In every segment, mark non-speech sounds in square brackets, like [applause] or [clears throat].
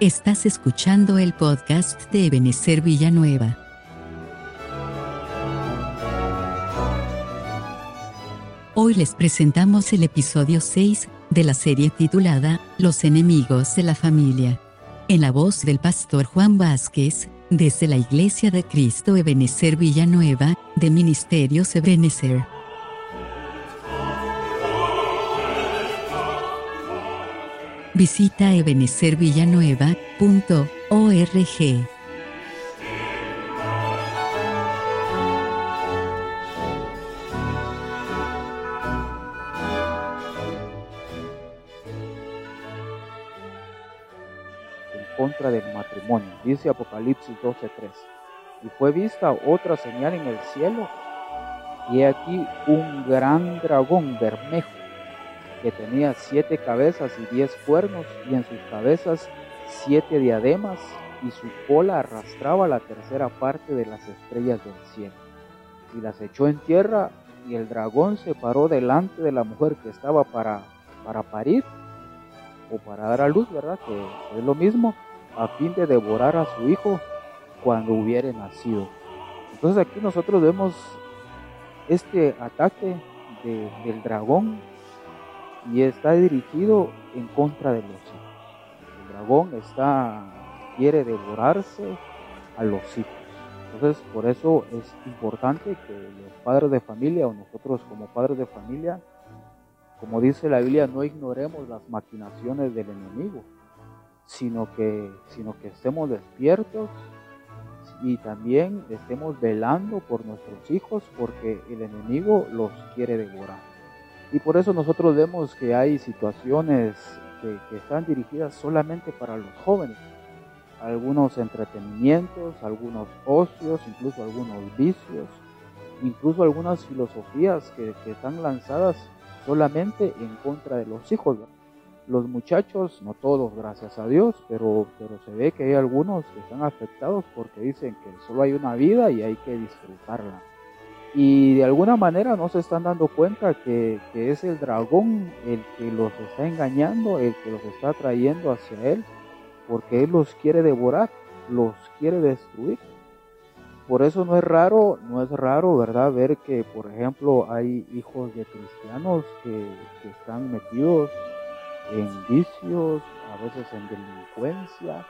Estás escuchando el podcast de Ebenezer Villanueva. Hoy les presentamos el episodio 6 de la serie titulada Los enemigos de la familia. En la voz del pastor Juan Vázquez, desde la Iglesia de Cristo Ebenezer Villanueva, de Ministerios Ebenezer. Visita ebenezervillanueva.org. contra del matrimonio, dice Apocalipsis 12:3. Y fue vista otra señal en el cielo, y aquí un gran dragón bermejo, que tenía siete cabezas y diez cuernos, y en sus cabezas siete diademas, y su cola arrastraba la tercera parte de las estrellas del cielo. Y las echó en tierra, y el dragón se paró delante de la mujer que estaba para, para parir, o para dar a luz, ¿verdad? Que es lo mismo a fin de devorar a su hijo cuando hubiere nacido. Entonces aquí nosotros vemos este ataque del dragón y está dirigido en contra de los hijos. El dragón quiere devorarse a los hijos. Entonces por eso es importante que los padres de familia o nosotros como padres de familia, como dice la Biblia, no ignoremos las maquinaciones del enemigo sino que, sino que estemos despiertos y también estemos velando por nuestros hijos porque el enemigo los quiere devorar. Y por eso nosotros vemos que hay situaciones que, están dirigidas solamente para los jóvenes. Algunos entretenimientos, algunos ocios, incluso algunos vicios, incluso algunas filosofías que, que están lanzadas solamente en contra de los hijos los muchachos, no todos, gracias a Dios, pero, pero se ve que hay algunos que están afectados porque dicen que solo hay una vida y hay que disfrutarla. Y de alguna manera no se están dando cuenta que, que es el dragón el que los está engañando, el que los está trayendo hacia él, porque él los quiere devorar, los quiere destruir. Por eso no es raro, no es raro, ¿verdad? Ver que, por ejemplo, hay hijos de cristianos que, están metidos en vicios, a veces en delincuencia,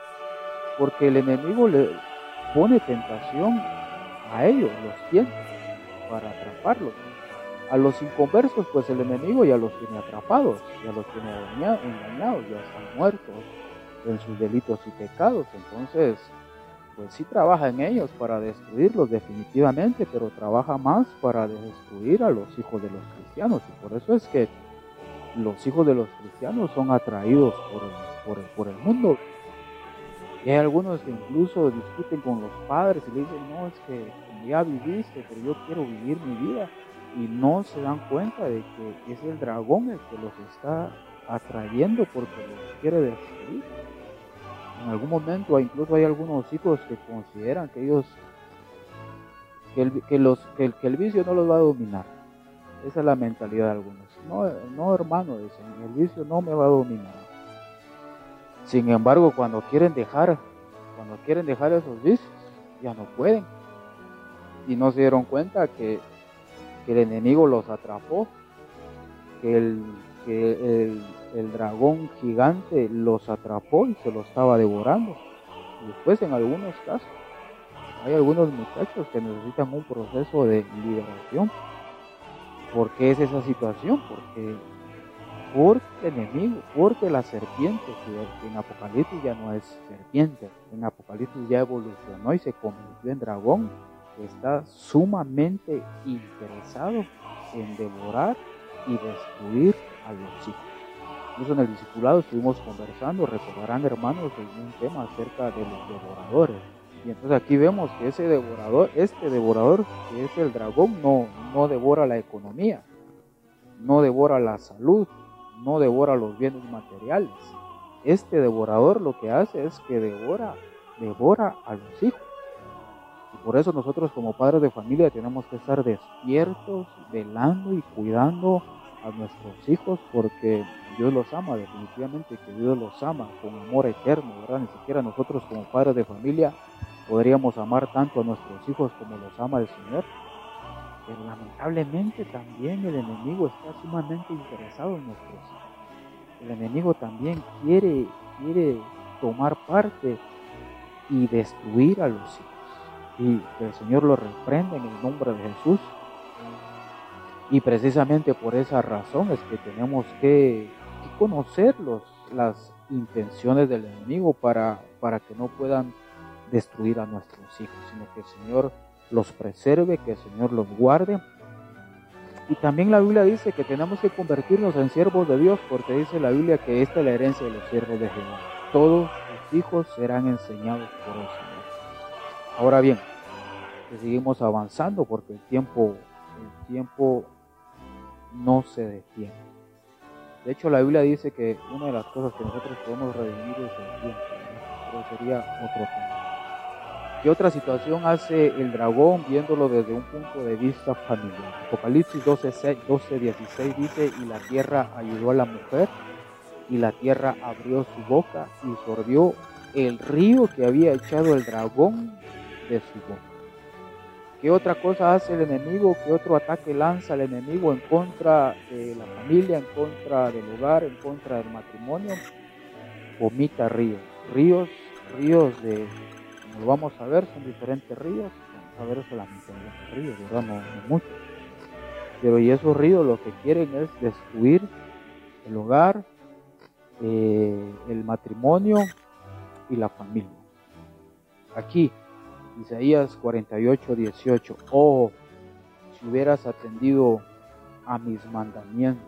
porque el enemigo le pone tentación a ellos, los tiene, para atraparlos. A los inconversos, pues el enemigo ya los tiene atrapados, ya los tiene engañados, ya están muertos en sus delitos y pecados. Entonces, pues sí trabaja en ellos para destruirlos definitivamente, pero trabaja más para destruir a los hijos de los cristianos. Y por eso es que los hijos de los cristianos son atraídos por el, mundo. Y hay algunos que incluso discuten con los padres y le dicen, no, es que ya viviste, pero yo quiero vivir mi vida. Y no se dan cuenta de que es el dragón el que los está atrayendo porque los quiere destruir. En algún momento incluso hay algunos hijos que consideran que ellos, que el, los, que el vicio no los va a dominar. Esa es la mentalidad de algunos. No, no hermano, dicen, el vicio no me va a dominar. Sin embargo, cuando quieren dejar, cuando quieren dejar esos vicios, ya no pueden. Y no se dieron cuenta que, el enemigo los atrapó, que, el, que el, dragón gigante los atrapó y se los estaba devorando. Y después en algunos casos, hay algunos muchachos que necesitan un proceso de liberación ¿Por qué es esa situación? Porque, porque enemigo, porque la serpiente, que en Apocalipsis ya no es serpiente, en Apocalipsis ya evolucionó y se convirtió en dragón, está sumamente interesado en devorar y destruir a los hijos. Incluso en el discipulado estuvimos conversando, recordarán hermanos, en un tema acerca de los devoradores y entonces aquí vemos que ese devorador, este devorador, que es el dragón, no, no devora la economía, no devora la salud, no devora los bienes materiales. Este devorador lo que hace es que devora, devora a los hijos. Por eso nosotros como padres de familia tenemos que estar despiertos, velando y cuidando a nuestros hijos porque Dios los ama, definitivamente que Dios los ama con amor eterno, ¿verdad? Ni siquiera nosotros como padres de familia podríamos amar tanto a nuestros hijos como los ama el Señor. Pero lamentablemente también el enemigo está sumamente interesado en nuestros hijos. El enemigo también quiere, quiere tomar parte y destruir a los hijos. Y el Señor lo reprende en el nombre de Jesús. Y precisamente por esa razón es que tenemos que, conocer las intenciones del enemigo para, para que no puedan destruir a nuestros hijos, sino que el Señor los preserve, que el Señor los guarde. Y también la Biblia dice que tenemos que convertirnos en siervos de Dios, porque dice la Biblia que esta es la herencia de los siervos de Jehová. Todos sus hijos serán enseñados por Señor. Ahora bien, seguimos avanzando porque el tiempo, el tiempo no se detiene. De hecho, la Biblia dice que una de las cosas que nosotros podemos redimir es el tiempo, pero sería otro tema. ¿Qué otra situación hace el dragón viéndolo desde un punto de vista familiar? Apocalipsis 12, 12, 16 dice, y la tierra ayudó a la mujer, y la tierra abrió su boca y sorbió el río que había echado el dragón ¿Qué otra cosa hace el enemigo? ¿Qué otro ataque lanza el enemigo en contra de la familia, en contra del hogar, en contra del matrimonio? Vomita ríos, ríos, ríos de, como lo vamos a ver, son diferentes ríos, vamos a ver solamente los ríos, ¿verdad? No, no muchos. Pero y esos ríos lo que quieren es destruir el hogar, eh, el matrimonio y la familia. Aquí Isaías 48, 18. Oh, si hubieras atendido a mis mandamientos,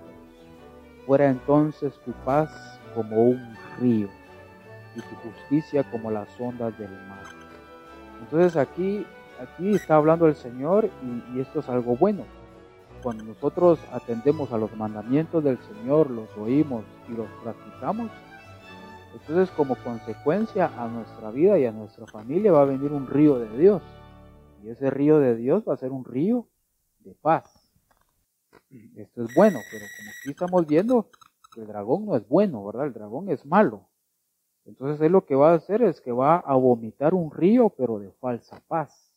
fuera entonces tu paz como un río y tu justicia como las ondas del mar. Entonces aquí, aquí está hablando el Señor y, y esto es algo bueno. Cuando nosotros atendemos a los mandamientos del Señor, los oímos y los practicamos, entonces, como consecuencia a nuestra vida y a nuestra familia va a venir un río de Dios. Y ese río de Dios va a ser un río de paz. Esto es bueno, pero como aquí estamos viendo, el dragón no es bueno, ¿verdad? El dragón es malo. Entonces él lo que va a hacer es que va a vomitar un río, pero de falsa paz.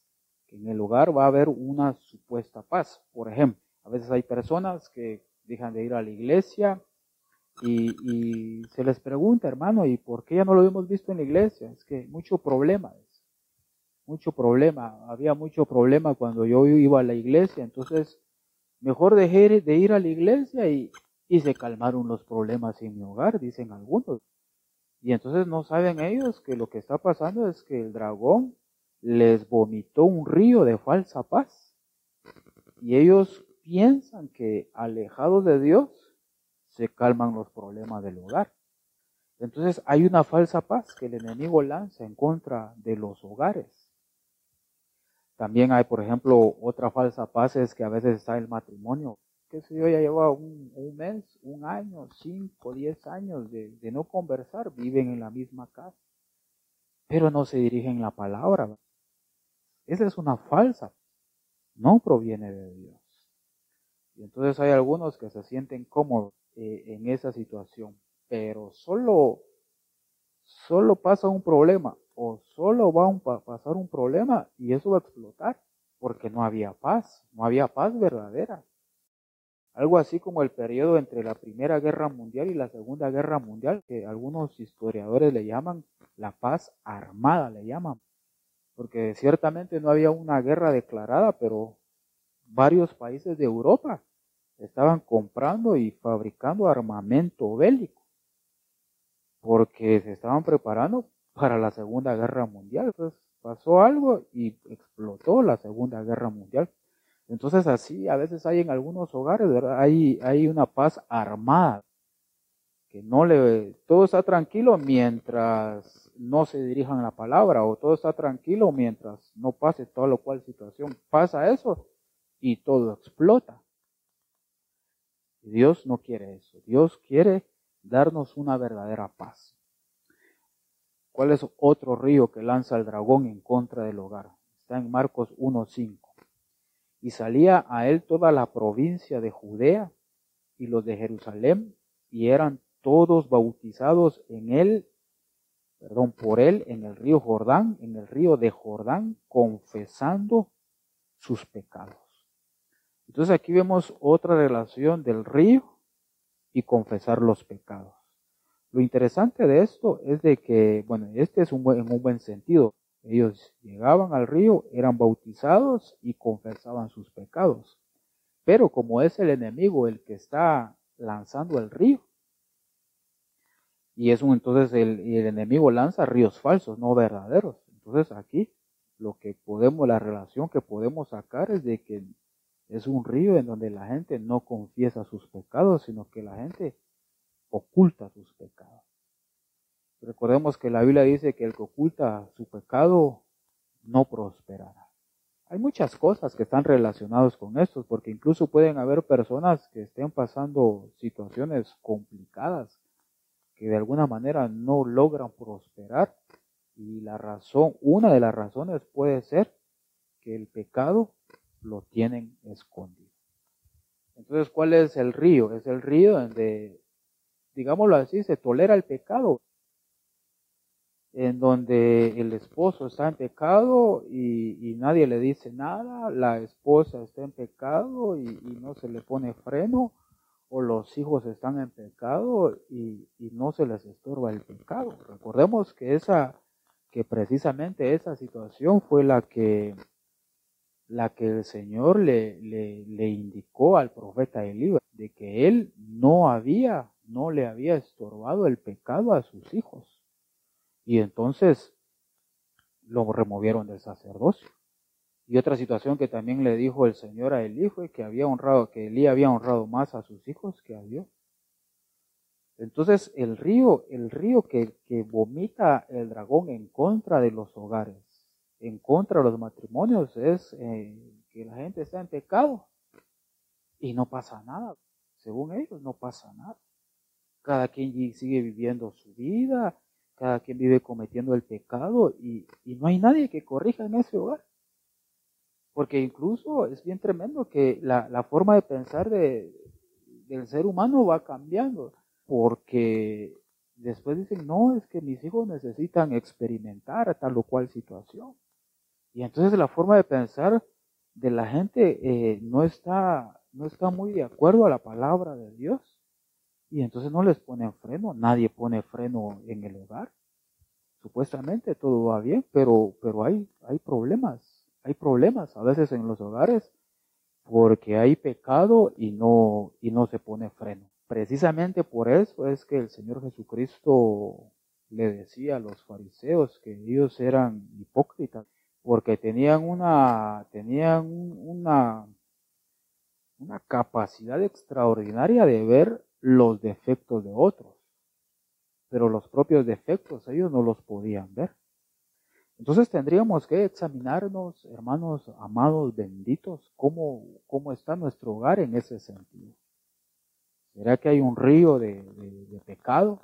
Que en el lugar va a haber una supuesta paz. Por ejemplo, a veces hay personas que dejan de ir a la iglesia, y, se les pregunta, hermano, ¿y por qué ya no lo hemos visto en la iglesia? Es que mucho problema, mucho problema, había mucho problema cuando yo iba a la iglesia, entonces mejor dejé de ir a la iglesia y, y se calmaron los problemas en mi hogar, dicen algunos. Y entonces no saben ellos que lo que está pasando es que el dragón les vomitó un río de falsa paz. Y ellos piensan que alejados de Dios se calman los problemas del hogar. Entonces hay una falsa paz que el enemigo lanza en contra de los hogares. También hay, por ejemplo, otra falsa paz es que a veces está el matrimonio. Que si yo ya lleva un, mes, un año, cinco, diez años de, de no conversar, viven en la misma casa, pero no se dirigen la palabra. Esa es una falsa, no proviene de Dios. Y entonces hay algunos que se sienten cómodos eh, en esa situación. Pero solo, solo pasa un problema o solo va a pasar un problema y eso va a explotar porque no había paz, no había paz verdadera. Algo así como el periodo entre la Primera Guerra Mundial y la Segunda Guerra Mundial, que algunos historiadores le llaman la paz armada, le llaman, porque ciertamente no había una guerra declarada, pero varios países de Europa estaban comprando y fabricando armamento bélico, porque se estaban preparando para la Segunda Guerra Mundial. Entonces pasó algo y explotó la Segunda Guerra Mundial. Entonces así a veces hay en algunos hogares, ¿verdad? Hay, hay una paz armada, que no le, todo está tranquilo mientras no se dirijan la palabra, o todo está tranquilo mientras no pase toda lo cual situación. Pasa eso y todo explota. Dios no quiere eso. Dios quiere darnos una verdadera paz. ¿Cuál es otro río que lanza el dragón en contra del hogar? Está en Marcos 1.5. Y salía a él toda la provincia de Judea y los de Jerusalén, y eran todos bautizados en él, perdón, por él en el río Jordán, en el río de Jordán, confesando sus pecados. Entonces aquí vemos otra relación del río y confesar los pecados. Lo interesante de esto es de que, bueno, este es un buen, en un buen sentido. Ellos llegaban al río, eran bautizados y confesaban sus pecados. Pero como es el enemigo el que está lanzando el río, y es un, entonces el, el enemigo lanza ríos falsos, no verdaderos. Entonces aquí lo que podemos, la relación que podemos sacar es de que es un río en donde la gente no confiesa sus pecados, sino que la gente oculta sus pecados. Recordemos que la Biblia dice que el que oculta su pecado no prosperará. Hay muchas cosas que están relacionadas con esto, porque incluso pueden haber personas que estén pasando situaciones complicadas, que de alguna manera no logran prosperar, y la razón, una de las razones puede ser que el pecado lo tienen escondido. Entonces, ¿cuál es el río? Es el río donde, digámoslo así, se tolera el pecado, en donde el esposo está en pecado y, nadie le dice nada, la esposa está en pecado y, no se le pone freno, o los hijos están en pecado y, y no se les estorba el pecado. Recordemos que esa, que precisamente esa situación fue la que la que el Señor le, le, indicó al profeta Elías, de que él no había, no le había estorbado el pecado a sus hijos. Y entonces lo removieron del sacerdocio. Y otra situación que también le dijo el Señor a Elí fue que había honrado, que Elí había honrado más a sus hijos que a Dios. Entonces el río, el río que, que vomita el dragón en contra de los hogares, en contra de los matrimonios es eh, que la gente está en pecado y no pasa nada. Según ellos, no pasa nada. Cada quien sigue viviendo su vida, cada quien vive cometiendo el pecado y, no hay nadie que corrija en ese hogar. Porque incluso es bien tremendo que la, forma de pensar de, del ser humano va cambiando. Porque después dicen, no, es que mis hijos necesitan experimentar tal o cual situación. Y entonces la forma de pensar de la gente eh, no, está, no está muy de acuerdo a la palabra de Dios. Y entonces no les ponen freno, nadie pone freno en el hogar. Supuestamente todo va bien, pero, pero hay, hay problemas, hay problemas a veces en los hogares porque hay pecado y no, y no se pone freno. Precisamente por eso es que el Señor Jesucristo le decía a los fariseos que ellos eran hipócritas porque tenían una, tenían una, una capacidad extraordinaria de ver los defectos de otros, pero los propios defectos ellos no los podían ver. Entonces tendríamos que examinarnos, hermanos amados, benditos, cómo, cómo está nuestro hogar en ese sentido. ¿Será que hay un río de, de pecado?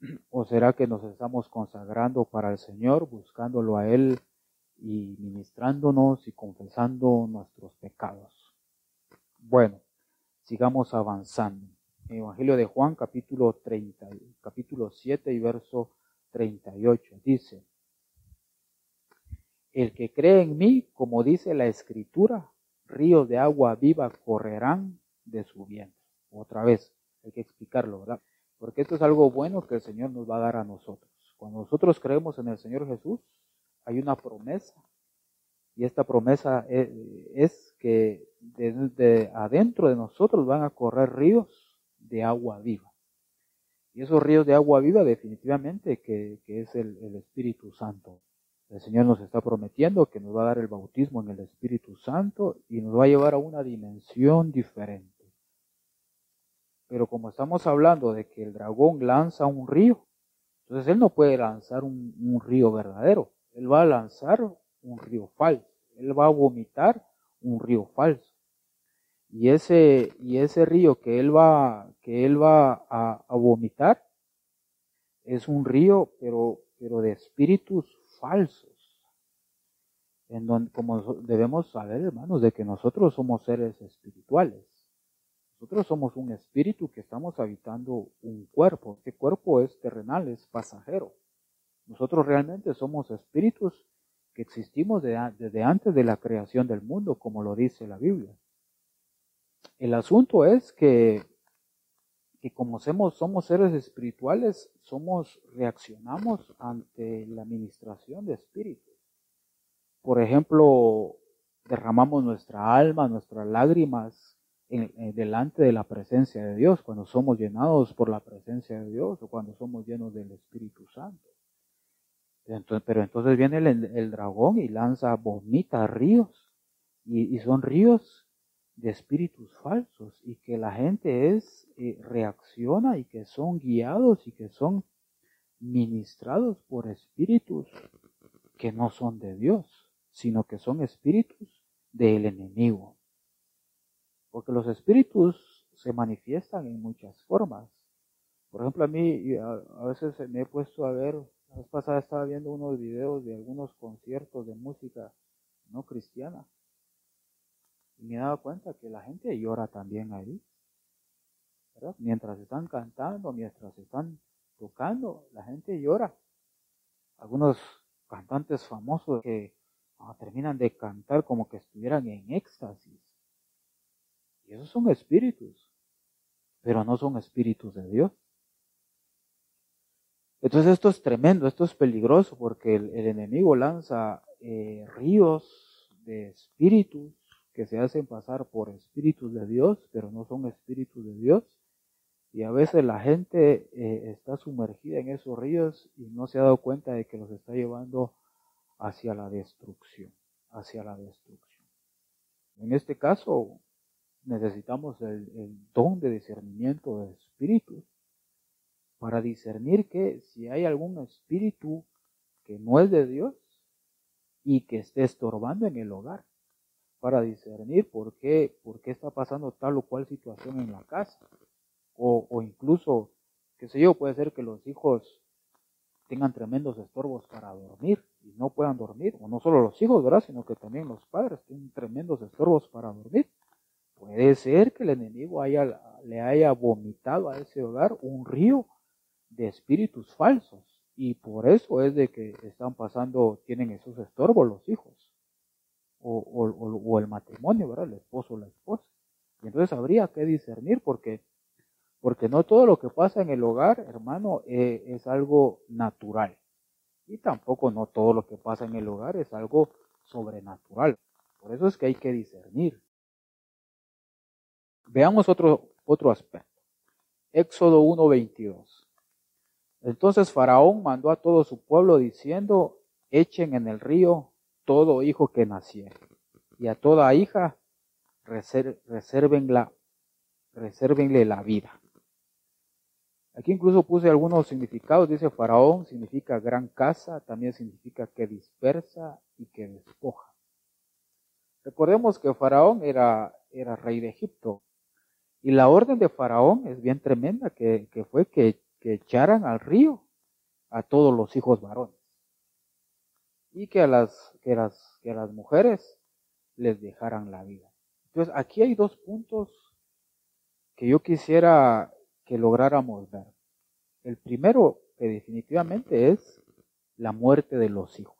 [clears throat] ¿O será que nos estamos consagrando para el Señor, buscándolo a Él y ministrándonos y confesando nuestros pecados? Bueno, sigamos avanzando. Evangelio de Juan, capítulo 30, capítulo 7 y verso 38, dice, El que cree en mí, como dice la Escritura, ríos de agua viva correrán de su vientre. Otra vez, hay que explicarlo, ¿verdad? Porque esto es algo bueno que el Señor nos va a dar a nosotros. Cuando nosotros creemos en el Señor Jesús, hay una promesa. Y esta promesa e, es, que desde adentro de nosotros van a correr ríos de agua viva. Y esos ríos de agua viva definitivamente que, es el, el Espíritu Santo. El Señor nos está prometiendo que nos va a dar el bautismo en el Espíritu Santo y nos va a llevar a una dimensión diferente. Pero como estamos hablando de que el dragón lanza un río, entonces él no puede lanzar un, río verdadero. Él va a lanzar un río falso. Él va a vomitar un río falso. Y ese, y ese río que él va, que él va a, vomitar es un río, pero, pero de espíritus falsos. En donde, como debemos saber, hermanos, de que nosotros somos seres espirituales Nosotros somos un espíritu que estamos habitando un cuerpo. Este cuerpo es terrenal, es pasajero. Nosotros realmente somos espíritus que existimos desde antes de la creación del mundo, como lo dice la Biblia. El asunto es que, que como somos, somos seres espirituales, somos, reaccionamos ante la administración de espíritus. Por ejemplo, derramamos nuestra alma, nuestras lágrimas en, delante de la presencia de Dios, cuando somos llenados por la presencia de Dios o cuando somos llenos del Espíritu Santo. Entonces, pero entonces viene el, dragón y lanza, vomita ríos, y, son ríos de espíritus falsos, y que la gente es, eh, reacciona y que son guiados y que son ministrados por espíritus que no son de Dios, sino que son espíritus del enemigo. Porque los espíritus se manifiestan en muchas formas. Por ejemplo, a mí a, veces me he puesto a ver, la vez pasada estaba viendo unos videos de algunos conciertos de música no cristiana. Y me he dado cuenta que la gente llora también ahí. Mientras están cantando, mientras están tocando, la gente llora. Algunos cantantes famosos que ah, terminan de cantar como que estuvieran en éxtasis. Esos son espíritus, pero no son espíritus de Dios. Entonces esto es tremendo, esto es peligroso porque el, enemigo lanza eh, ríos de espíritus que se hacen pasar por espíritus de Dios, pero no son espíritus de Dios. Y a veces la gente eh, está sumergida en esos ríos y no se ha dado cuenta de que los está llevando hacia la destrucción, hacia la destrucción. En este caso, necesitamos el, don de discernimiento de espíritus para discernir que si hay algún espíritu que no es de Dios y que esté estorbando en el hogar, para discernir por qué, por qué está pasando tal o cual situación en la casa. O, o incluso, qué sé yo, puede ser que los hijos tengan tremendos estorbos para dormir y no puedan dormir, o no solo los hijos, ¿verdad? Sino que también los padres tienen tremendos estorbos para dormir. Puede ser que el enemigo haya, le haya vomitado a ese hogar un río de espíritus falsos. Y por eso es de que están pasando, tienen esos estorbos los hijos. O, el matrimonio, ¿verdad? El esposo o la esposa. Y entonces habría que discernir porque, porque no todo lo que pasa en el hogar, hermano, eh, es algo natural. Y tampoco no todo lo que pasa en el hogar es algo sobrenatural. Por eso es que hay que discernir. Veamos otro, otro aspecto. Éxodo 1.22. Entonces Faraón mandó a todo su pueblo diciendo, echen en el río todo hijo que naciere, y a toda hija reservenla, resérvenle la vida. Aquí incluso puse algunos significados, dice Faraón, significa gran casa, también significa que dispersa y que despoja. Recordemos que Faraón era, era rey de Egipto, y la orden de Faraón es bien tremenda, que, fue que, echaran al río a todos los hijos varones. Y que a las, que las, que las mujeres les dejaran la vida. Entonces, aquí hay dos puntos que yo quisiera que lográramos ver. El primero, que definitivamente es la muerte de los hijos.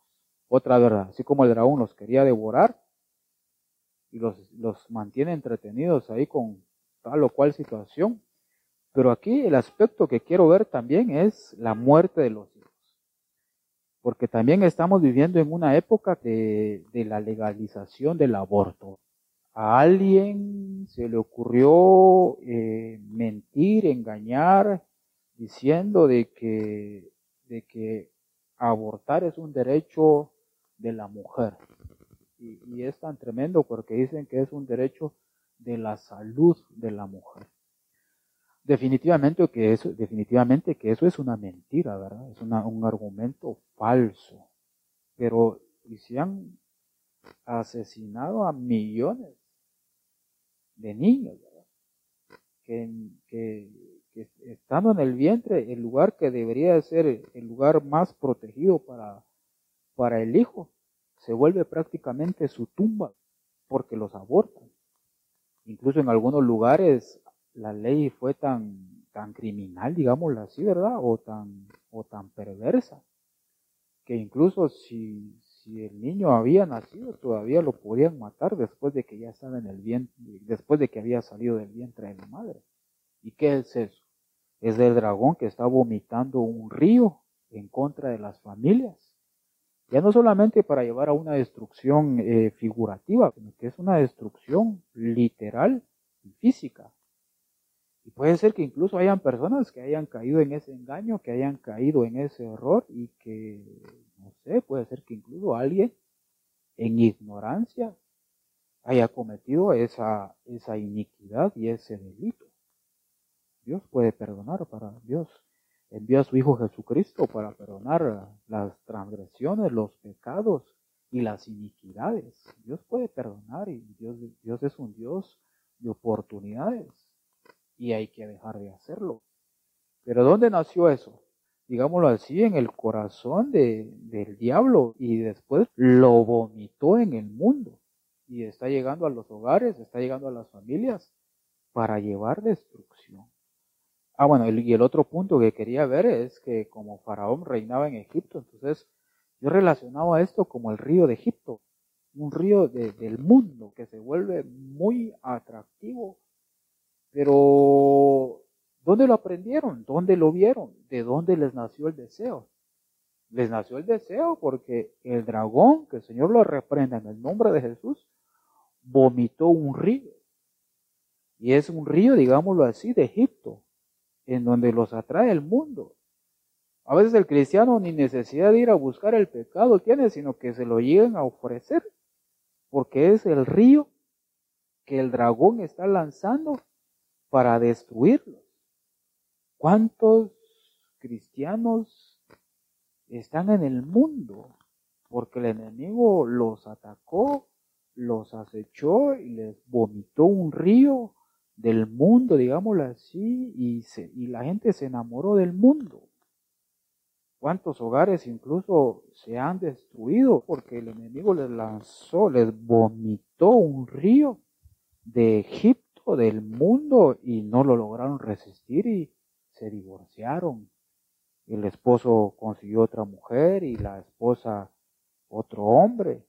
Otra verdad, así como el dragón los quería devorar y los, los mantiene entretenidos ahí con, tal o cual situación. Pero aquí el aspecto que quiero ver también es la muerte de los hijos. Porque también estamos viviendo en una época de, la legalización del aborto. A alguien se le ocurrió eh, mentir, engañar, diciendo de que, de que abortar es un derecho de la mujer. Y, es tan tremendo porque dicen que es un derecho de la salud de la mujer. Definitivamente que eso, definitivamente que eso es una mentira, ¿verdad? Es un argumento falso. Pero y se han asesinado a millones de niños, ¿verdad? Que, que, que, estando en el vientre, el lugar que debería ser el lugar más protegido para, para el hijo, se vuelve prácticamente su tumba porque los abortan. Incluso en algunos lugares la ley fue tan, tan criminal, digámoslo así, ¿verdad? O tan, o tan perversa, que incluso si, si el niño había nacido, todavía lo podían matar después de que ya estaba en el vientre, después de que había salido del vientre de la madre. ¿Y qué es eso? Es el dragón que está vomitando un río en contra de las familias. Ya no solamente para llevar a una destrucción eh, figurativa, sino que es una destrucción literal y física. Y puede ser que incluso hayan personas que hayan caído en ese engaño, que hayan caído en ese error y que, no sé, puede ser que incluso alguien en ignorancia haya cometido esa, esa iniquidad y ese delito. Dios puede perdonar para Dios. Envió a su Hijo Jesucristo para perdonar las transgresiones, los pecados y las iniquidades. Dios puede perdonar y Dios, Dios es un Dios de oportunidades y hay que dejar de hacerlo. Pero ¿dónde nació eso? Digámoslo así, en el corazón de, del diablo y después lo vomitó en el mundo y está llegando a los hogares, está llegando a las familias para llevar destrucción. Ah, bueno, y el otro punto que quería ver es que como Faraón reinaba en Egipto, entonces yo relacionaba esto como el río de Egipto, un río del mundo que se vuelve muy atractivo pero, ¿dónde lo aprendieron? ¿Dónde lo vieron? ¿De dónde les nació el deseo? Les nació el deseo porque el dragón, que el Señor lo reprenda en el nombre de Jesús, vomitó un río. Y es un río, digámoslo así, de Egipto, en donde los atrae el mundo. A veces el cristiano ni necesidad de ir a buscar el pecado tiene, sino que se lo lleguen a ofrecer, porque es el río que el dragón está lanzando para destruirlos. ¿Cuántos cristianos están en el mundo? Porque el enemigo los atacó, los acechó y les vomitó un río del mundo, digámoslo así, y, y la gente se enamoró del mundo. ¿Cuántos hogares incluso se han destruido porque el enemigo les lanzó, les vomitó un río de Egipto? del mundo y no lo lograron resistir y se divorciaron. El esposo consiguió otra mujer y la esposa otro hombre.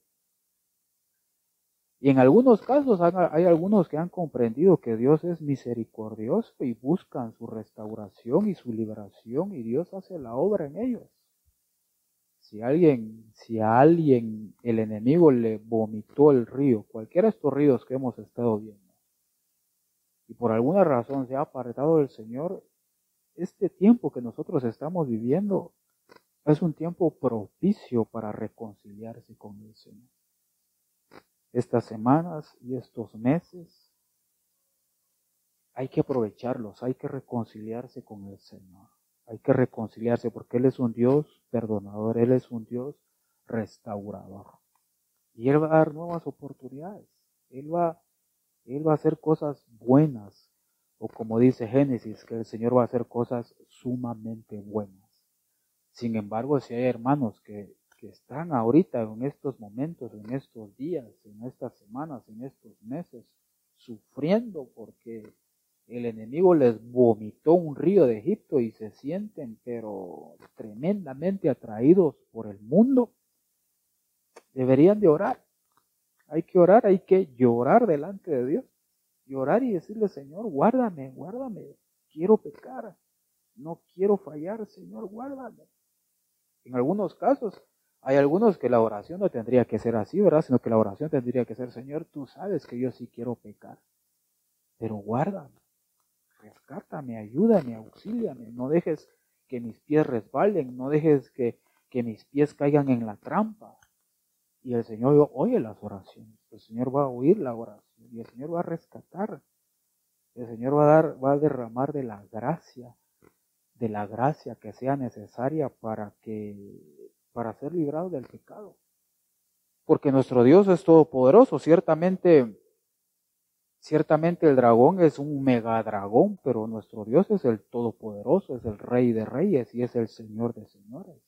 Y en algunos casos hay algunos que han comprendido que Dios es misericordioso y buscan su restauración y su liberación y Dios hace la obra en ellos. Si alguien, si a alguien el enemigo le vomitó el río, cualquiera de estos ríos que hemos estado viendo, y por alguna razón se ha apartado del Señor, este tiempo que nosotros estamos viviendo es un tiempo propicio para reconciliarse con el Señor. Estas semanas y estos meses hay que aprovecharlos, hay que reconciliarse con el Señor. Hay que reconciliarse porque Él es un Dios perdonador, Él es un Dios restaurador. Y Él va a dar nuevas oportunidades. Él va él va a hacer cosas buenas, o como dice Génesis, que el Señor va a hacer cosas sumamente buenas. Sin embargo, si hay hermanos que, que están ahorita en estos momentos, en estos días, en estas semanas, en estos meses, sufriendo porque el enemigo les vomitó un río de Egipto y se sienten pero tremendamente atraídos por el mundo, deberían de orar hay que orar, hay que llorar delante de Dios. Llorar y decirle, Señor, guárdame, guárdame. Quiero pecar. No quiero fallar, Señor, guárdame. En algunos casos, hay algunos que la oración no tendría que ser así, ¿verdad? Sino que la oración tendría que ser, Señor, tú sabes que yo sí quiero pecar. Pero guárdame, rescátame, ayúdame, auxíliame. No dejes que mis pies resbalen, no dejes que, que mis pies caigan en la trampa. Y el Señor oye las oraciones. El Señor va a oír la oración. Y el Señor va a rescatar. El Señor va a dar, va a derramar de la gracia, de la gracia que sea necesaria para que, para ser librado del pecado. Porque nuestro Dios es todopoderoso. Ciertamente, ciertamente el dragón es un megadragón, pero nuestro Dios es el todopoderoso, es el rey de reyes y es el Señor de señores.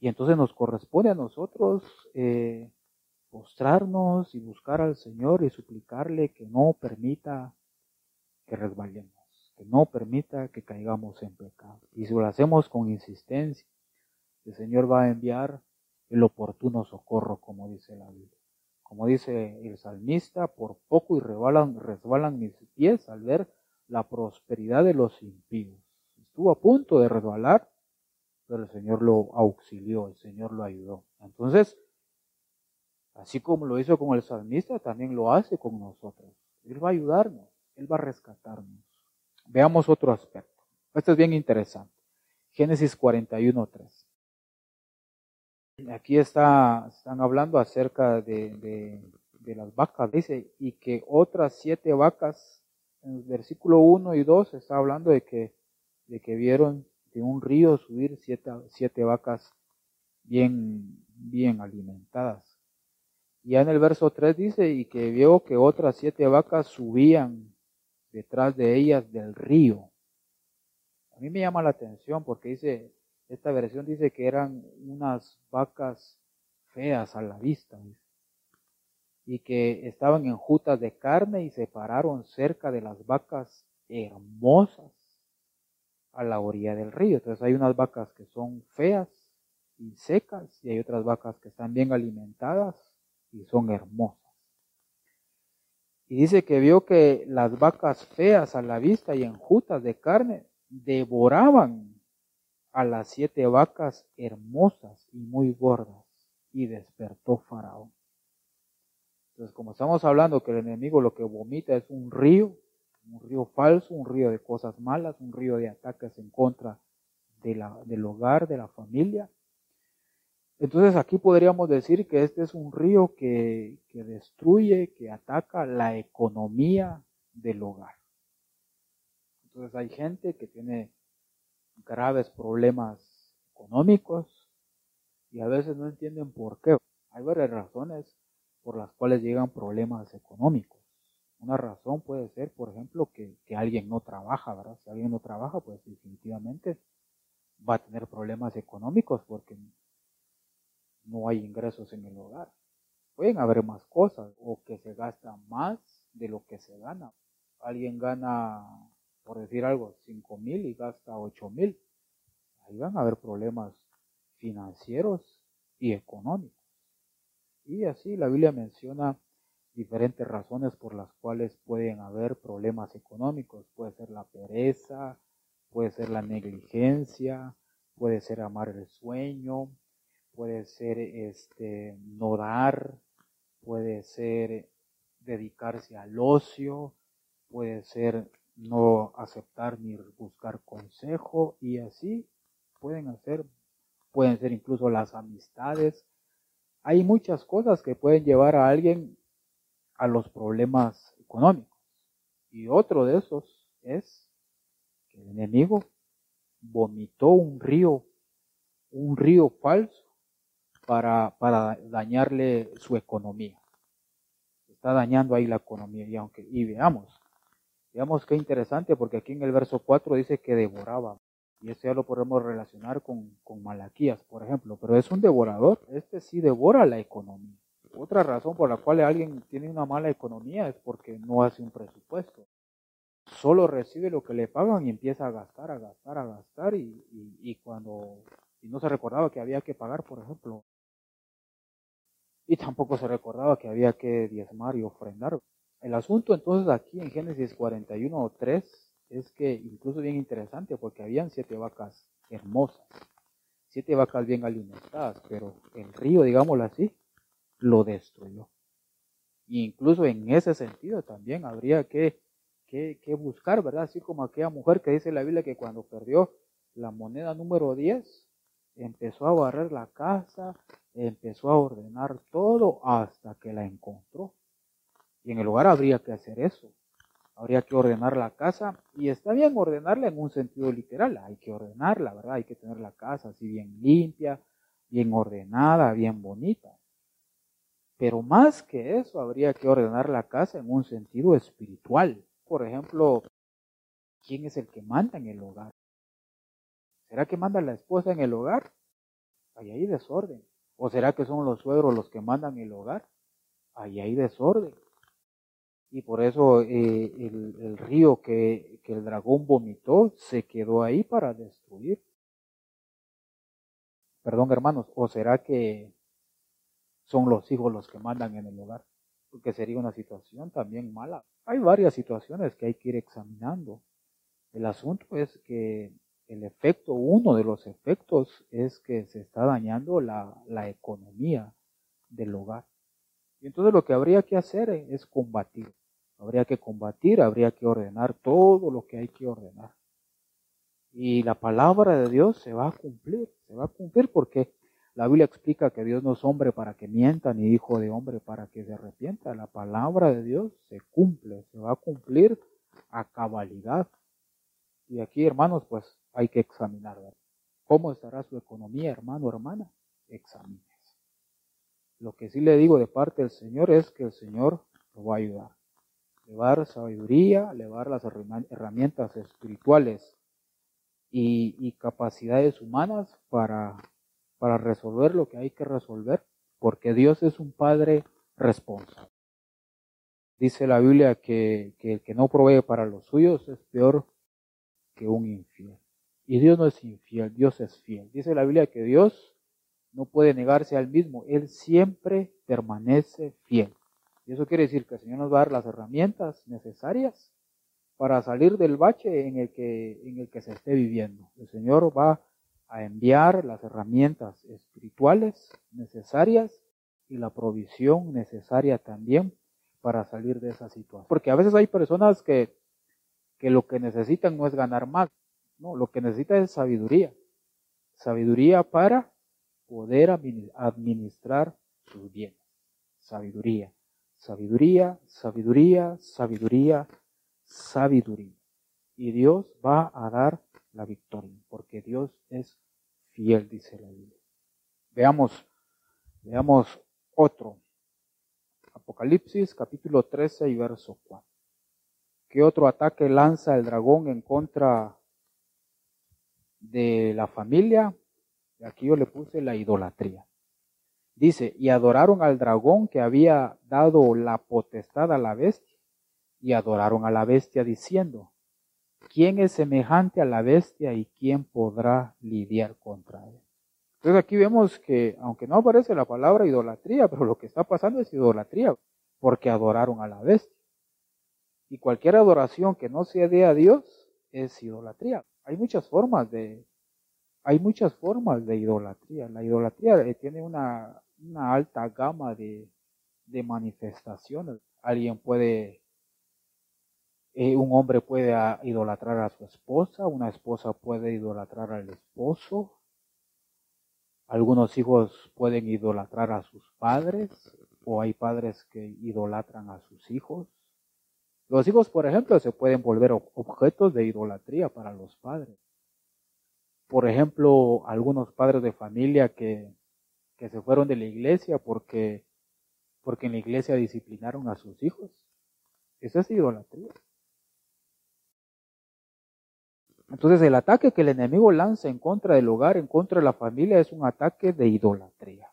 Y entonces nos corresponde a nosotros eh, postrarnos y buscar al Señor y suplicarle que no permita que resbalemos, que no permita que caigamos en pecado. Y si lo hacemos con insistencia, el Señor va a enviar el oportuno socorro, como dice la Biblia. Como dice el salmista, por poco y resbalan, resbalan mis pies al ver la prosperidad de los impíos. Estuvo a punto de resbalar, pero el Señor lo auxilió, el Señor lo ayudó. Entonces, así como lo hizo con el salmista, también lo hace con nosotros. Él va a ayudarnos, Él va a rescatarnos. Veamos otro aspecto. Esto es bien interesante. Génesis 41.3. Aquí está, están hablando acerca de, de, las vacas. Dice, y que otras siete vacas, en el versículo 1 y 2 está hablando de que, de que vieron de un río subir siete, siete vacas bien, bien alimentadas. Y ya en el verso 3 dice, y que vio que otras siete vacas subían detrás de ellas del río. A mí me llama la atención porque dice, esta versión dice que eran unas vacas feas a la vista y que estaban enjutas de carne y se pararon cerca de las vacas hermosas a la orilla del río. Entonces hay unas vacas que son feas y secas y hay otras vacas que están bien alimentadas y son hermosas. Y dice que vio que las vacas feas a la vista y enjutas de carne devoraban a las siete vacas hermosas y muy gordas, y despertó Faraón. Entonces, como estamos hablando que el enemigo lo que vomita es un río, un río falso, un río de cosas malas, un río de ataques en contra de la, del hogar, de la familia. Entonces aquí podríamos decir que este es un río que, que destruye, que ataca la economía del hogar. Entonces hay gente que tiene graves problemas económicos y a veces no entienden por qué. Hay varias razones por las cuales llegan problemas económicos. Una razón puede ser, por ejemplo, que, que alguien no trabaja, ¿verdad? Si alguien no trabaja, pues definitivamente va a tener problemas económicos porque no hay ingresos en el hogar. Pueden haber más cosas o que se gasta más de lo que se gana. Alguien gana por decir algo, 5 mil y gasta 8 mil. Ahí van a haber problemas financieros y económicos. Y así la Biblia menciona diferentes razones por las cuales pueden haber problemas económicos. Puede ser la pereza, puede ser la negligencia, puede ser amar el sueño, puede ser este no dar, puede ser dedicarse al ocio, puede ser no aceptar ni buscar consejo y así pueden hacer, pueden ser incluso las amistades. Hay muchas cosas que pueden llevar a alguien a los problemas económicos. Y otro de esos es que el enemigo vomitó un río, un río falso para, para dañarle su economía. Está dañando ahí la economía. Y aunque, y veamos, Veamos qué interesante, porque aquí en el verso 4 dice que devoraba. Y eso ya lo podemos relacionar con, con Malaquías, por ejemplo. Pero es un devorador. Este sí devora la economía. Otra razón por la cual alguien tiene una mala economía es porque no hace un presupuesto. Solo recibe lo que le pagan y empieza a gastar, a gastar, a gastar. Y, y, cuando y no se recordaba que había que pagar, por ejemplo. Y tampoco se recordaba que había que diezmar y ofrendar. El asunto entonces aquí en Génesis 41 o 3 es que incluso bien interesante porque habían siete vacas hermosas, siete vacas bien alimentadas, pero el río, digámoslo así, lo destruyó. Incluso en ese sentido también habría que, que, que buscar, ¿verdad? Así como aquella mujer que dice la Biblia que cuando perdió la moneda número 10, empezó a barrer la casa, empezó a ordenar todo hasta que la encontró. Y en el hogar habría que hacer eso. Habría que ordenar la casa y está bien ordenarla en un sentido literal. Hay que ordenarla, ¿verdad? Hay que tener la casa así bien limpia, bien ordenada, bien bonita. Pero más que eso, habría que ordenar la casa en un sentido espiritual. Por ejemplo, ¿quién es el que manda en el hogar? ¿Será que manda la esposa en el hogar? Ahí hay desorden. ¿O será que son los suegros los que mandan el hogar? Ahí hay desorden. Y por eso eh, el, río que, que el dragón vomitó se quedó ahí para destruir. Perdón, hermanos, ¿o será que son los hijos los que mandan en el hogar? Porque sería una situación también mala. Hay varias situaciones que hay que ir examinando. El asunto es que el efecto, uno de los efectos es que se está dañando la, la economía del hogar. Y entonces lo que habría que hacer es combatir. Habría que combatir, habría que ordenar todo lo que hay que ordenar. Y la palabra de Dios se va a cumplir, se va a cumplir porque la Biblia explica que Dios no es hombre para que mienta, ni hijo de hombre para que se arrepienta. La palabra de Dios se cumple, se va a cumplir a cabalidad. Y aquí, hermanos, pues hay que examinar. ¿Cómo estará su economía, hermano, hermana? Examínese. Lo que sí le digo de parte del Señor es que el Señor lo va a ayudar. Le va a dar sabiduría, le va a dar las herramientas espirituales y, y capacidades humanas para para resolver lo que hay que resolver, porque Dios es un Padre responsable. Dice la Biblia que, el que no provee para los suyos es peor que un infiel. Y Dios no es infiel, Dios es fiel. Dice la Biblia que Dios no puede negarse al mismo, Él siempre permanece fiel. Y eso quiere decir que el Señor nos va a dar las herramientas necesarias para salir del bache en el que, en el que se esté viviendo. El Señor va a enviar las herramientas espirituales necesarias y la provisión necesaria también para salir de esa situación. Porque a veces hay personas que, que lo que necesitan no es ganar más, no, lo que necesitan es sabiduría. Sabiduría para poder administrar sus bienes. Sabiduría, sabiduría, sabiduría, sabiduría, sabiduría. Y Dios va a dar la victoria, porque Dios es fiel, dice la Biblia. Veamos, veamos otro. Apocalipsis capítulo 13 y verso 4. ¿Qué otro ataque lanza el dragón en contra de la familia? Aquí yo le puse la idolatría. Dice, y adoraron al dragón que había dado la potestad a la bestia, y adoraron a la bestia diciendo, ¿Quién es semejante a la bestia y quién podrá lidiar contra él? Entonces aquí vemos que, aunque no aparece la palabra idolatría, pero lo que está pasando es idolatría, porque adoraron a la bestia. Y cualquier adoración que no se dé a Dios es idolatría. Hay muchas formas de, hay muchas formas de idolatría. La idolatría eh, tiene una, una alta gama de, manifestaciones. Alguien puede eh, un hombre puede idolatrar a su esposa, una esposa puede idolatrar al esposo, algunos hijos pueden idolatrar a sus padres o hay padres que idolatran a sus hijos. Los hijos, por ejemplo, se pueden volver objetos de idolatría para los padres. Por ejemplo, algunos padres de familia que, que se fueron de la iglesia porque, porque en la iglesia disciplinaron a sus hijos. Eso es idolatría. Entonces el ataque que el enemigo lanza en contra del hogar, en contra de la familia, es un ataque de idolatría.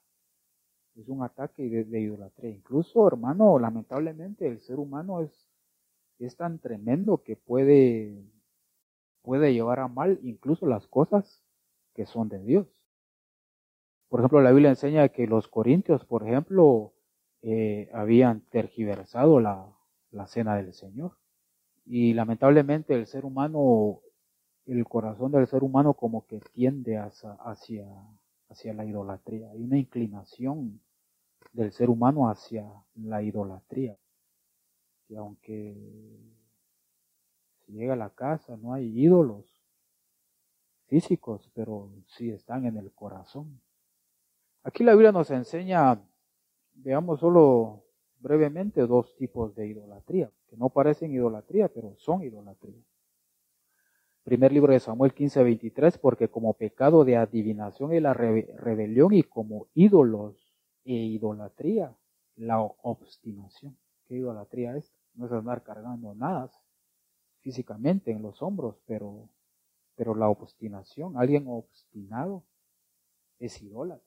Es un ataque de, idolatría. Incluso, hermano, lamentablemente el ser humano es, es tan tremendo que puede, puede llevar a mal incluso las cosas que son de Dios. Por ejemplo, la Biblia enseña que los corintios, por ejemplo, eh, habían tergiversado la, la cena del Señor. Y lamentablemente el ser humano el corazón del ser humano como que tiende hacia, hacia, la idolatría. Hay una inclinación del ser humano hacia la idolatría. Que aunque si llega a la casa no hay ídolos físicos, pero sí están en el corazón. Aquí la Biblia nos enseña, veamos solo brevemente, dos tipos de idolatría, que no parecen idolatría, pero son idolatría. Primer libro de Samuel 15, 23, porque como pecado de adivinación y la rebelión y como ídolos e idolatría, la obstinación. ¿Qué idolatría es? No es andar cargando nada físicamente en los hombros, pero, pero la obstinación, alguien obstinado es idólatra.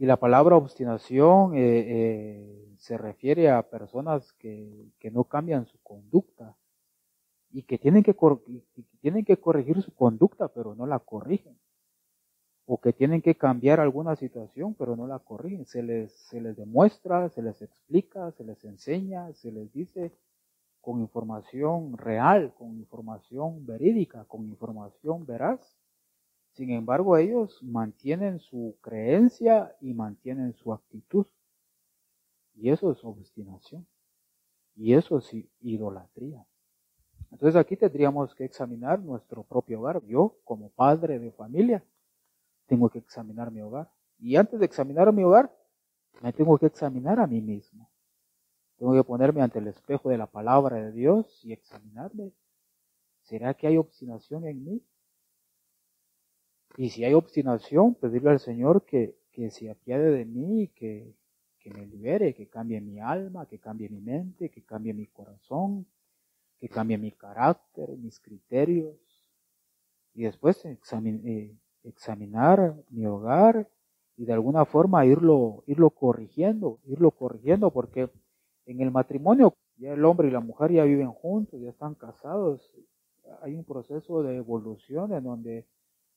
Y la palabra obstinación eh, eh, se refiere a personas que, que, no cambian su conducta y que tienen que, tienen que corregir su conducta, pero no la corrigen. O que tienen que cambiar alguna situación, pero no la corrigen. Se les, se les demuestra, se les explica, se les enseña, se les dice con información real, con información verídica, con información veraz, sin embargo, ellos mantienen su creencia y mantienen su actitud. Y eso es obstinación. Y eso es idolatría. Entonces aquí tendríamos que examinar nuestro propio hogar. Yo, como padre de familia, tengo que examinar mi hogar. Y antes de examinar mi hogar, me tengo que examinar a mí mismo. Tengo que ponerme ante el espejo de la palabra de Dios y examinarme. ¿Será que hay obstinación en mí? Y si hay obstinación, pedirle al Señor que, que se apiade de mí, que, que me libere, que cambie mi alma, que cambie mi mente, que cambie mi corazón, que cambie mi carácter, mis criterios. Y después eh, examinar mi hogar y de alguna forma irlo, irlo corrigiendo, irlo corrigiendo, porque en el matrimonio ya el hombre y la mujer ya viven juntos, ya están casados. Hay un proceso de evolución en donde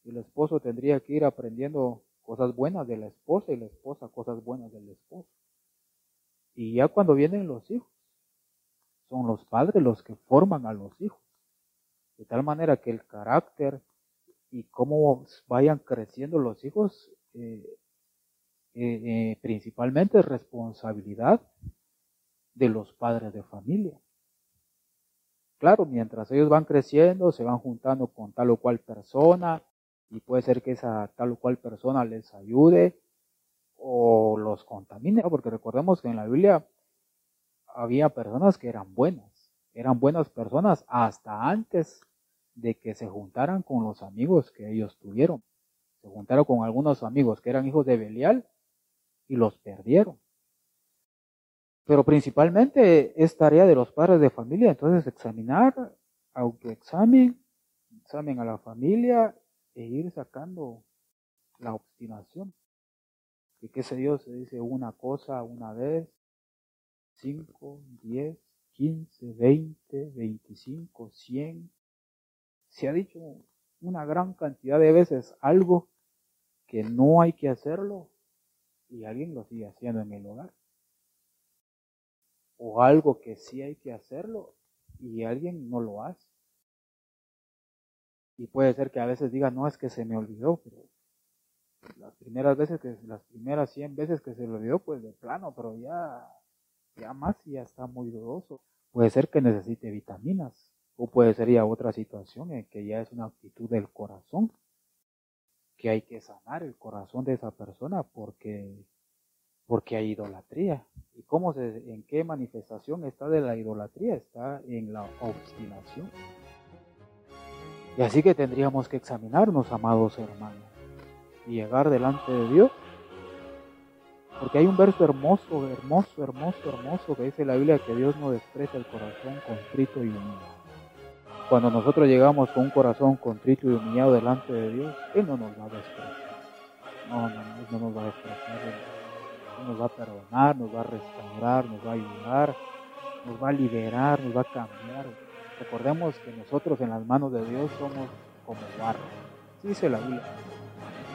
el esposo tendría que ir aprendiendo cosas buenas de la esposa y la esposa cosas buenas del esposo. Y ya cuando vienen los hijos, son los padres los que forman a los hijos. De tal manera que el carácter y cómo vayan creciendo los hijos, eh, eh, eh, principalmente es responsabilidad de los padres de familia. Claro, mientras ellos van creciendo, se van juntando con tal o cual persona, y puede ser que esa tal o cual persona les ayude o los contamine, porque recordemos que en la Biblia había personas que eran buenas, eran buenas personas hasta antes de que se juntaran con los amigos que ellos tuvieron. Se juntaron con algunos amigos que eran hijos de Belial y los perdieron. Pero principalmente es tarea de los padres de familia, entonces examinar, aunque examen, a la familia e ir sacando la obstinación. Que qué sé yo, se dice una cosa una vez, cinco, diez, quince, veinte, veinticinco, cien. Se ha dicho una gran cantidad de veces algo que no hay que hacerlo y alguien lo sigue haciendo en el hogar. O algo que sí hay que hacerlo y alguien no lo hace. Y puede ser que a veces diga, no, es que se me olvidó, pero las primeras veces que, las primeras 100 veces que se le olvidó, pues de plano, pero ya, ya más ya está muy dudoso. Puede ser que necesite vitaminas, o puede ser ya otra situación en que ya es una actitud del corazón, que hay que sanar el corazón de esa persona porque, porque hay idolatría. ¿Y cómo se, en qué manifestación está de la idolatría? Está en la obstinación. Y así que tendríamos que examinarnos, amados hermanos, y llegar delante de Dios. Porque hay un verso hermoso, hermoso, hermoso, hermoso que dice la Biblia que Dios no desprecia el corazón contrito y humillado. Cuando nosotros llegamos con un corazón contrito y humillado delante de Dios, Él no nos va a despreciar. No, no, Él no nos va a despreciar. Él nos va a perdonar, nos va a restaurar, nos va a ayudar, nos va a liberar, nos va a cambiar. Recordemos que nosotros en las manos de Dios somos como barro. Dice la Biblia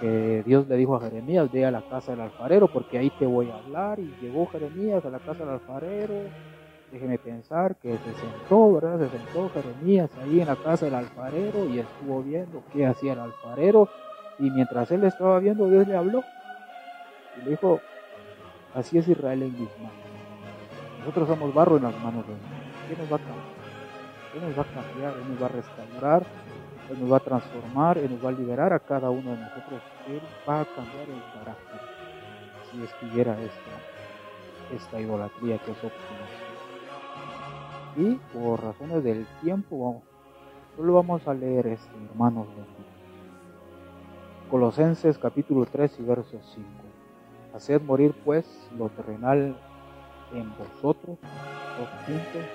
que Dios le dijo a Jeremías, ve a la casa del alfarero porque ahí te voy a hablar. Y llegó Jeremías a la casa del alfarero. Déjeme pensar que se sentó, ¿verdad? Se sentó Jeremías ahí en la casa del alfarero y estuvo viendo qué hacía el alfarero. Y mientras él estaba viendo, Dios le habló. Y le dijo, así es Israel en mis manos. Nosotros somos barro en las manos de Dios. ¿Quién nos va a cambiar? Él nos va a cambiar, Él nos va a restaurar, Él nos va a transformar, Él nos va a liberar a cada uno de nosotros. Él va a cambiar el carácter si estuviera esta, esta idolatría que es obstinación. Y por razones del tiempo, solo vamos a leer este, hermanos Colosenses capítulo 3 y verso 5. Haced morir pues lo terrenal en vosotros, puntos,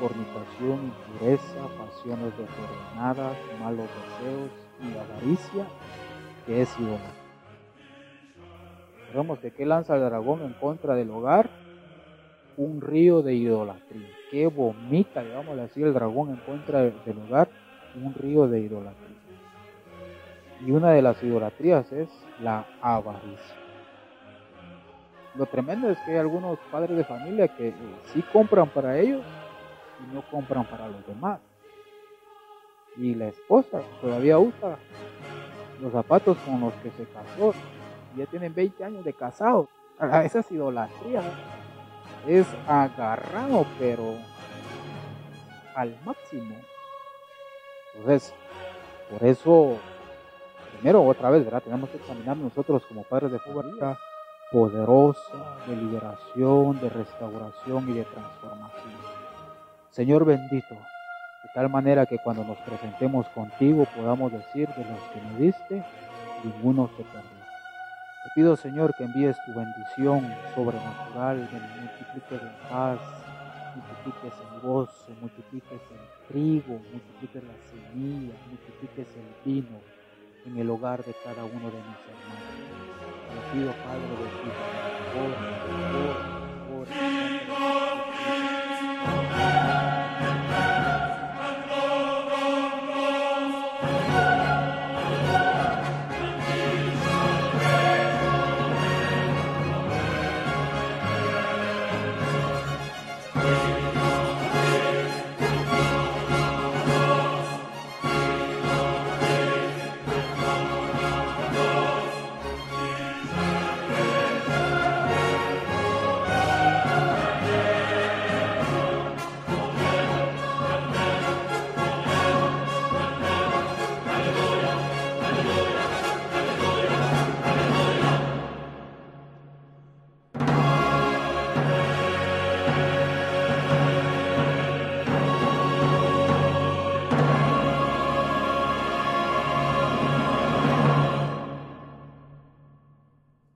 fornicación, impureza, pasiones desordenadas, malos deseos y avaricia, que es idolatría. Recordemos que ¿qué lanza el dragón en contra del hogar? Un río de idolatría. ¿Qué vomita, digamos así, el dragón en contra del hogar? Un río de idolatría. Y una de las idolatrías es la avaricia. Lo tremendo es que hay algunos padres de familia que eh, sí compran para ellos y no compran para los demás. Y la esposa todavía usa los zapatos con los que se casó. Ya tienen 20 años de casado. Esa es idolatría. Es agarrado, pero al máximo. Entonces, por eso, primero, otra vez, ¿verdad? Tenemos que examinar nosotros como padres de familia poderosa de liberación, de restauración y de transformación. Señor bendito, de tal manera que cuando nos presentemos contigo podamos decir de los que me diste, ninguno se perdió. Te pido, Señor, que envíes tu bendición sobrenatural, que multipliques en paz, multipliques en gozo, multipliques el trigo, multipliques la semilla, multipliques el vino en el hogar de cada uno de mis hermanos. Te pido, Padre, de ti, por favor, por favor